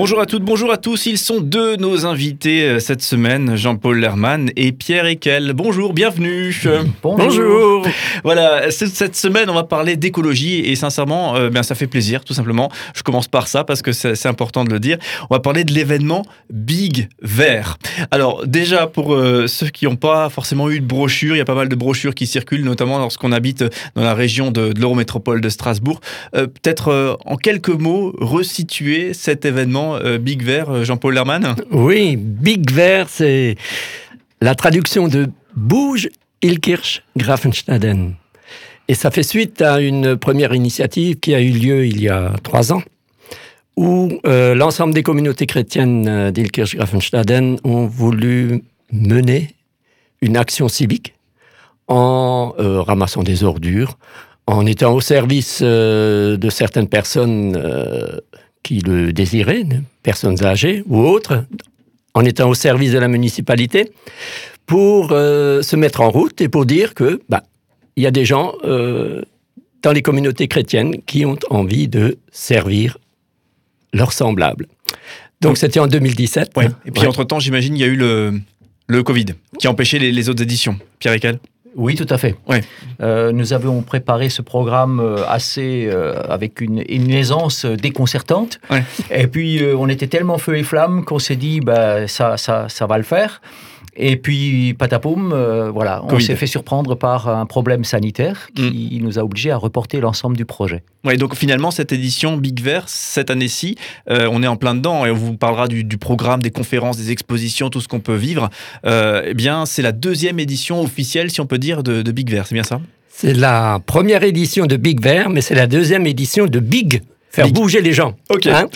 Bonjour à toutes, bonjour à tous. Ils sont deux nos invités euh, cette semaine, Jean-Paul Lerman et Pierre Ekel. Bonjour, bienvenue. Bonjour. Voilà, cette semaine, on va parler d'écologie et sincèrement, euh, bien, ça fait plaisir, tout simplement. Je commence par ça parce que c'est important de le dire. On va parler de l'événement Big Vert. Alors, déjà, pour euh, ceux qui n'ont pas forcément eu de brochure, il y a pas mal de brochures qui circulent, notamment lorsqu'on habite dans la région de, de l'Eurométropole de Strasbourg. Peut-être en quelques mots, resituer cet événement euh, Big Vert, euh, Jean-Paul Lerman Oui, Big Vert, c'est la traduction de Bouge, Ilkirch, Grafenstaden. Et ça fait suite à une première initiative qui a eu lieu il y a trois ans, où euh, l'ensemble des communautés chrétiennes d'Ilkirch-Grafenstaden ont voulu mener une action civique en ramassant des ordures, en étant au service de certaines personnes qui le désiraient, personnes âgées ou autres, en étant au service de la municipalité, pour euh, se mettre en route et pour dire que bah, il y a des gens euh, dans les communautés chrétiennes qui ont envie de servir leurs semblables. Donc c'était en 2017. Et puis entre-temps, j'imagine, il y a eu le, le Covid qui a empêché les, les autres éditions. Pierre Ecal oui, tout à fait. Euh, nous avions préparé ce programme euh, assez euh, avec une, aisance déconcertante. Et puis on était tellement feu et flamme qu'on s'est dit bah ça, ça, ça va le faire. Et puis, patapoum, euh, voilà, on s'est fait surprendre par un problème sanitaire qui mm. nous a obligés à reporter l'ensemble du projet. Oui, donc finalement, cette édition Big Vert, cette année-ci, euh, on est en plein dedans et on vous parlera du, programme, des conférences, des expositions, tout ce qu'on peut vivre. Euh, eh bien, c'est la deuxième édition officielle, si on peut dire, de, de Big Vert, c'est bien ça? C'est la première édition de Big Vert, mais c'est la deuxième édition de Big Faire bouger les gens. Ok. Hein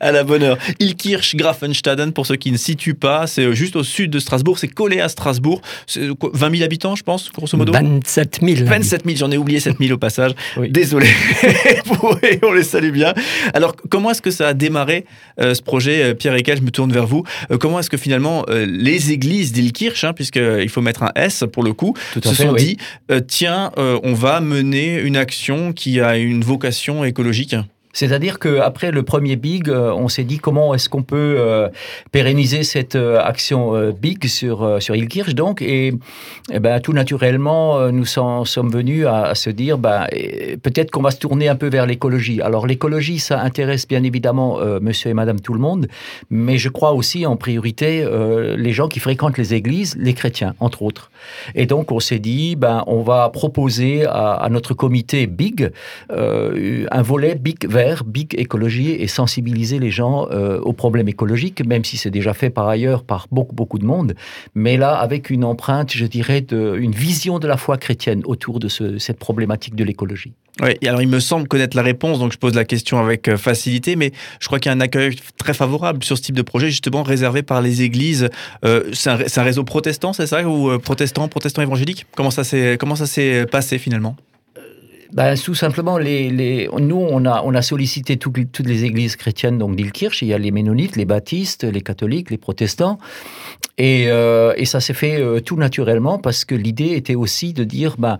à la bonne heure. Ilkirch Grafenstaden, pour ceux qui ne situent pas, c'est euh, juste au sud de Strasbourg. C'est collé à Strasbourg. 20 000 habitants, je pense, grosso modo? 27 000. 27 000. J'en ai oublié 7 000 au passage. Désolé. on les salue bien. Alors, comment est-ce que ça a démarré euh, ce projet euh, Pierre Ekel, je me tourne vers vous. comment est-ce que finalement les églises d'Ilkirch, hein, puisqu'il faut mettre un S pour le coup, se sont dit tiens, on va mener une action qui a une vocation écologique? C'est-à-dire qu'après le premier Big, euh, on s'est dit comment est-ce qu'on peut euh, pérenniser cette euh, action Big sur, sur Ilkirch, donc, et, eh ben, tout naturellement, nous sommes venus à, se dire, ben, peut-être qu'on va se tourner un peu vers l'écologie. Alors l'écologie, ça intéresse bien évidemment monsieur et madame tout le monde, mais je crois aussi en priorité les gens qui fréquentent les églises, les chrétiens, entre autres. Et donc on s'est dit, ben, on va proposer à, à notre comité Big un volet Big big écologie et sensibiliser les gens euh, aux problèmes écologiques, même si c'est déjà fait par ailleurs par beaucoup, beaucoup de monde, mais là avec une empreinte, je dirais, de, une vision de la foi chrétienne autour de cette problématique de l'écologie. Oui, alors il me semble connaître la réponse, donc je pose la question avec euh, facilité, mais je crois qu'il y a un accueil très favorable sur ce type de projet, justement réservé par les églises. Euh, c'est un, réseau protestant, c'est ça Ou protestant, protestant évangélique? Comment ça s'est passé finalement? Ben, Tout simplement, les, les, nous, on a, on a sollicité toutes les églises chrétiennes d'Ilkirch. Il y a les ménonites, les baptistes, les catholiques, les protestants. Et, euh, et ça s'est fait euh, tout naturellement parce que l'idée était aussi de dire ben,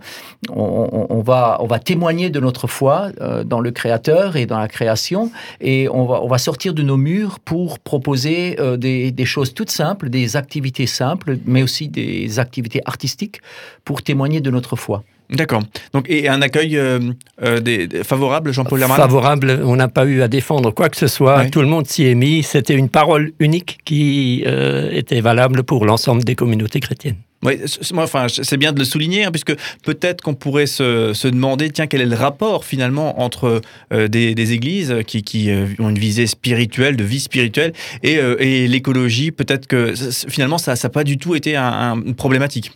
on, on, va, on va témoigner de notre foi euh, dans le Créateur et dans la création. Et on va, on va sortir de nos murs pour proposer des, des choses toutes simples, des activités simples, mais aussi des activités artistiques pour témoigner de notre foi. D'accord. Donc et un accueil euh, euh, des, favorable, Jean-Paul Lerman Favorable. On n'a pas eu à défendre quoi que ce soit. Tout le monde s'y est mis. C'était une parole unique qui euh, était valable pour l'ensemble des communautés chrétiennes. Oui, enfin, c'est bien de le souligner, hein, puisque peut-être qu'on pourrait se, demander, tiens, quel est le rapport finalement entre des, églises qui, qui ont une visée spirituelle, de vie spirituelle, et, l'écologie. Peut-être que finalement, ça n'a pas du tout été un, une problématique.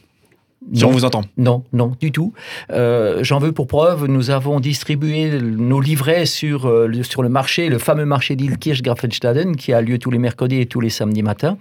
Si on vous entend. Non, non, du tout. Euh, j'en veux pour preuve, nous avons distribué nos livrets sur, euh, sur le marché, le fameux marché d'Ilkirch-Grafenstaden, qui a lieu tous les mercredis et tous les samedis matins.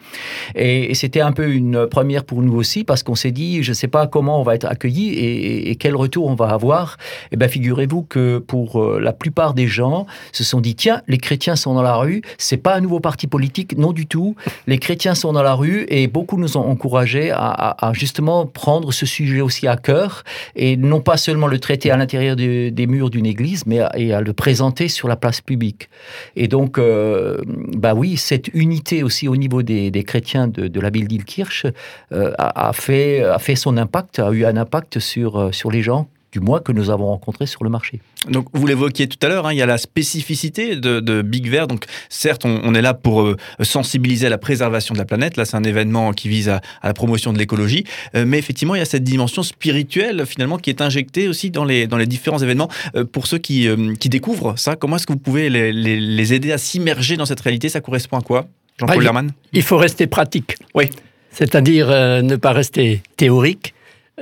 Et, c'était un peu une première pour nous aussi, parce qu'on s'est dit, je ne sais pas comment on va être accueillis et, quel retour on va avoir. Et eh bien, figurez-vous que pour euh, la plupart des gens, se sont dit, tiens, les chrétiens sont dans la rue, c'est pas un nouveau parti politique, non du tout. Les chrétiens sont dans la rue et beaucoup nous ont encouragés à, à justement prendre ce sujet aussi à cœur et non pas seulement le traiter à l'intérieur des murs d'une église, mais à, et à le présenter sur la place publique. Et donc, euh, bah oui, cette unité aussi au niveau des, chrétiens de, la ville d'Ilkirch euh, a, fait, a fait son impact, a eu un impact sur, sur les gens du moins que nous avons rencontré sur le marché. Donc vous l'évoquiez tout à l'heure, hein, il y a la spécificité de, Big Vert. Donc certes, on, est là pour euh, sensibiliser à la préservation de la planète. Là, c'est un événement qui vise à, la promotion de l'écologie, euh, mais effectivement, il y a cette dimension spirituelle finalement qui est injectée aussi dans les dans les différents événements. Euh, pour ceux qui, qui découvrent ça, comment est-ce que vous pouvez les, aider à s'immerger dans cette réalité? Ça correspond à quoi, Jean-Paul bah, Il faut rester pratique. Oui. C'est-à-dire ne pas rester théorique,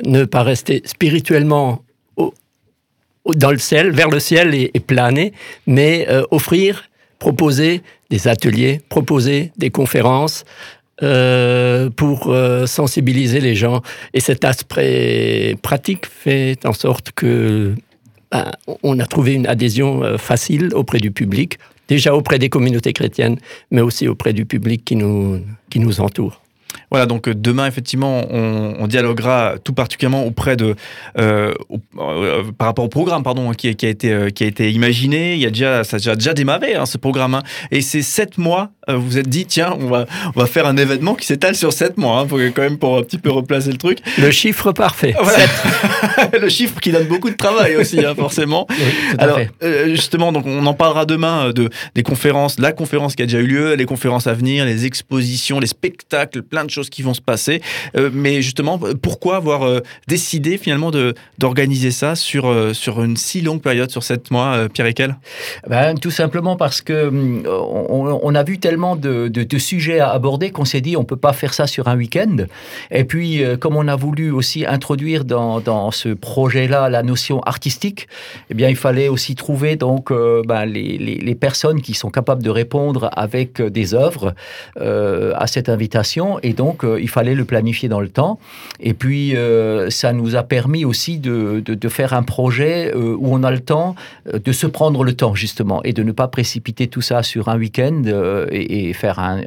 ne pas rester spirituellement dans le ciel, vers le ciel et, planer, mais euh, offrir, proposer des ateliers, proposer des conférences euh, pour euh, sensibiliser les gens. Et cet aspect pratique fait en sorte que ben, on a trouvé une adhésion facile auprès du public, déjà auprès des communautés chrétiennes, mais aussi auprès du public qui nous, qui nous entoure. Voilà, donc euh, demain, effectivement, on, dialoguera tout particulièrement auprès de, euh, euh, par rapport au programme, pardon, hein, qui, a été, qui a été imaginé. Il y a déjà, ça a déjà démarré, hein, ce programme. Hein. Et c'est sept mois, vous vous êtes dit, tiens, on va, on va faire un événement qui s'étale sur sept mois, pour, quand même pour un petit peu replacer le truc. Le chiffre parfait. le chiffre qui donne beaucoup de travail aussi, forcément. Alors, justement, donc on en parlera demain de, des conférences, la conférence qui a déjà eu lieu, les conférences à venir, les expositions, les spectacles, plein de choses qui vont se passer. Euh, mais justement, pourquoi avoir euh, décidé finalement d'organiser ça sur, euh, sur une si longue période, sur sept mois, Pierre Ekel ben, Tout simplement parce que hum, on, a vu tellement de, sujets à aborder qu'on s'est dit on peut pas faire ça sur un week-end. Et puis, comme on a voulu aussi introduire dans, ce projet-là la notion artistique, eh bien, il fallait aussi trouver donc ben, les, personnes qui sont capables de répondre avec des œuvres à cette invitation. Et donc, euh, il fallait le planifier dans le temps. Et puis, euh, ça nous a permis aussi de, faire un projet euh, où on a le temps de se prendre le temps, justement, et de ne pas précipiter tout ça sur un week-end faire un,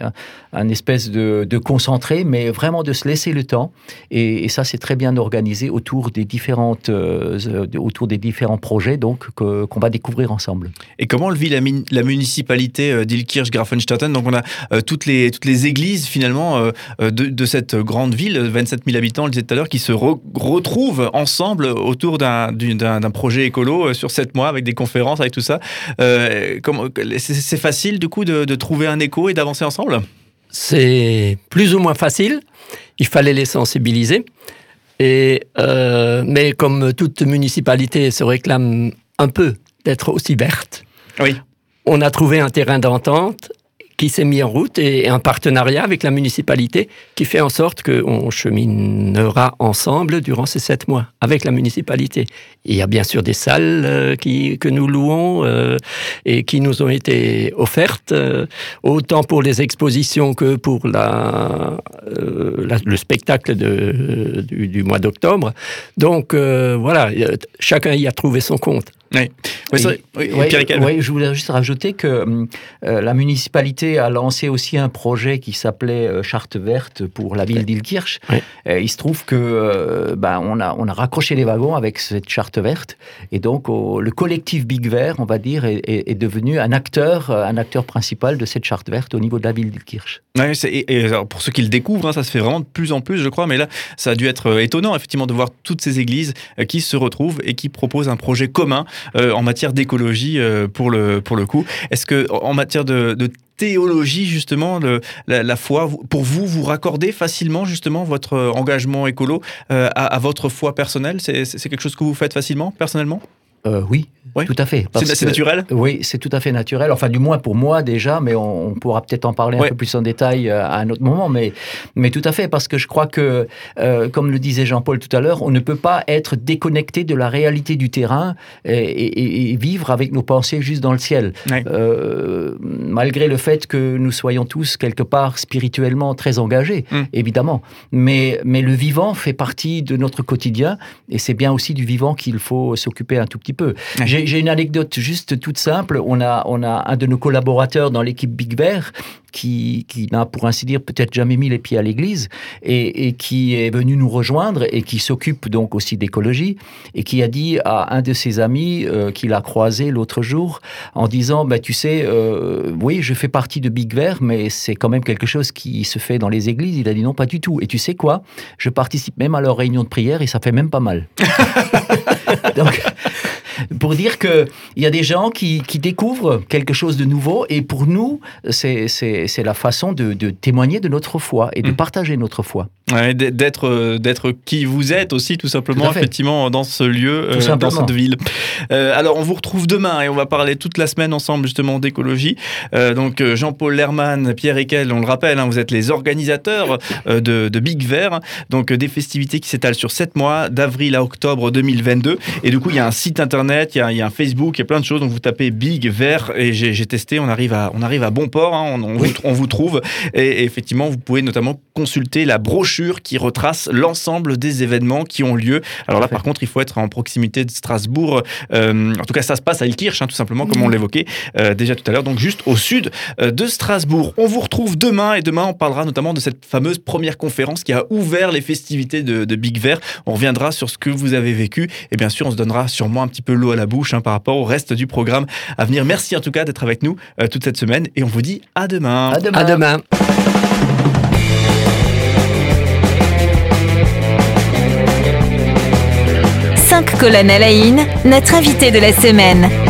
un, espèce de, de, concentré, mais vraiment de se laisser le temps. Et, ça, c'est très bien organisé autour des, différentes, autour des différents projets donc qu'on va découvrir ensemble. Et comment le vit la, la municipalité d'Ilkirch-Grafenstatten Donc, on a toutes, les, toutes les églises, finalement, de, cette grande ville, 27 000 habitants, je disais tout à l'heure, qui se retrouvent ensemble autour d'un projet écolo euh, sur sept mois avec des conférences, avec tout ça. Euh, c'est facile du coup de, trouver un écho et d'avancer ensemble C'est plus ou moins facile. Il fallait les sensibiliser. Et, euh, mais comme toute municipalité se réclame un peu d'être aussi verte, oui. on a trouvé un terrain d'entente qui s'est mis en route et un partenariat avec la municipalité qui fait en sorte qu'on cheminera ensemble durant ces sept mois avec la municipalité. Il y a bien sûr des salles euh, qui, que nous louons euh, et qui nous ont été offertes, euh, autant pour les expositions que pour la, le spectacle de, du, du mois d'octobre. Donc voilà, chacun y a trouvé son compte. Oui, oui, je voulais juste rajouter que euh, la municipalité a lancé aussi un projet qui s'appelait euh, Charte verte pour la ville d'Ilkirch. il se trouve que euh, ben, on, a, on a raccroché les wagons avec cette charte verte. Et donc le collectif Big Vert, on va dire, est, devenu un acteur, un acteur principal de cette charte verte au niveau de la ville d'Ilkirch. et, pour ceux qui le découvrent, hein, ça se fait vraiment de plus en plus, je crois, mais là, ça a dû être étonnant effectivement de voir toutes ces églises qui se retrouvent et qui proposent un projet commun euh, en matière d'écologie euh, pour, le, pour le coup. Est-ce que en matière de, théologie, justement, la, foi, pour vous, vous raccordez facilement, justement, votre engagement écolo euh, à, votre foi personnelle? C'est quelque chose que vous faites facilement, personnellement? Oui, tout à fait. C'est naturel? Oui, c'est tout à fait naturel. Enfin, du moins pour moi déjà, mais on, pourra peut-être en parler un peu plus en détail euh, à un autre moment. Mais, mais tout à fait, parce que je crois que, euh, comme le disait Jean-Paul tout à l'heure, on ne peut pas être déconnecté de la réalité du terrain et, vivre avec nos pensées juste dans le ciel. Euh, malgré le fait que nous soyons tous quelque part spirituellement très engagés, hum. évidemment. Mais, mais le vivant fait partie de notre quotidien et c'est bien aussi du vivant qu'il faut s'occuper un tout petit peu. J'ai une anecdote juste toute simple. On a, on a un de nos collaborateurs dans l'équipe Big Bear qui, qui n'a, pour ainsi dire, peut-être jamais mis les pieds à l'église et, et, qui est venu nous rejoindre et qui s'occupe donc aussi d'écologie et qui a dit à un de ses amis euh, qu'il a croisé l'autre jour en disant bah, Tu sais, euh, oui, je fais partie de Big Vert, mais c'est quand même quelque chose qui se fait dans les églises. Il a dit Non, pas du tout. Et tu sais quoi? Je participe même à leur réunion de prière et ça fait même pas mal. donc, pour dire qu'il y a des gens qui, qui, découvrent quelque chose de nouveau et pour nous, c'est la façon de, de, témoigner de notre foi et de mmh. partager notre foi. Ouais, d'être euh, d'être qui vous êtes aussi tout simplement effectivement dans ce lieu euh, dans cette ville. Euh, alors on vous retrouve demain et on va parler toute la semaine ensemble justement d'écologie. Euh, donc Jean-Paul Lerman, Pierre Ekel, on le rappelle, hein, vous êtes les organisateurs de, de, Big Vert, donc des festivités qui s'étalent sur 7 mois d'avril à octobre 2022 et du coup il y a un site internet, il y a, il y a un Facebook, il y a plein de choses. Donc vous tapez Big Vert et j'ai testé, on arrive à on arrive à bon port, hein, on, on, vous, on, vous, trouve. Et, et effectivement vous pouvez notamment consulter la brochure qui retrace l'ensemble des événements qui ont lieu. Alors là, par contre, il faut être en proximité de Strasbourg. Euh, en tout cas, ça se passe à Ilkirch, hein, tout simplement, comme on l'évoquait euh, déjà tout à l'heure, donc juste au sud euh, de Strasbourg. On vous retrouve demain et demain, on parlera notamment de cette fameuse première conférence qui a ouvert les festivités de, de Big Vert. On reviendra sur ce que vous avez vécu. Et bien sûr, on se donnera sûrement un petit peu l'eau à la bouche hein, par rapport au reste du programme à venir. Merci en tout cas d'être avec nous toute cette semaine et on vous dit à demain. À demain. À demain. 5 colonnes à la notre invité de la semaine.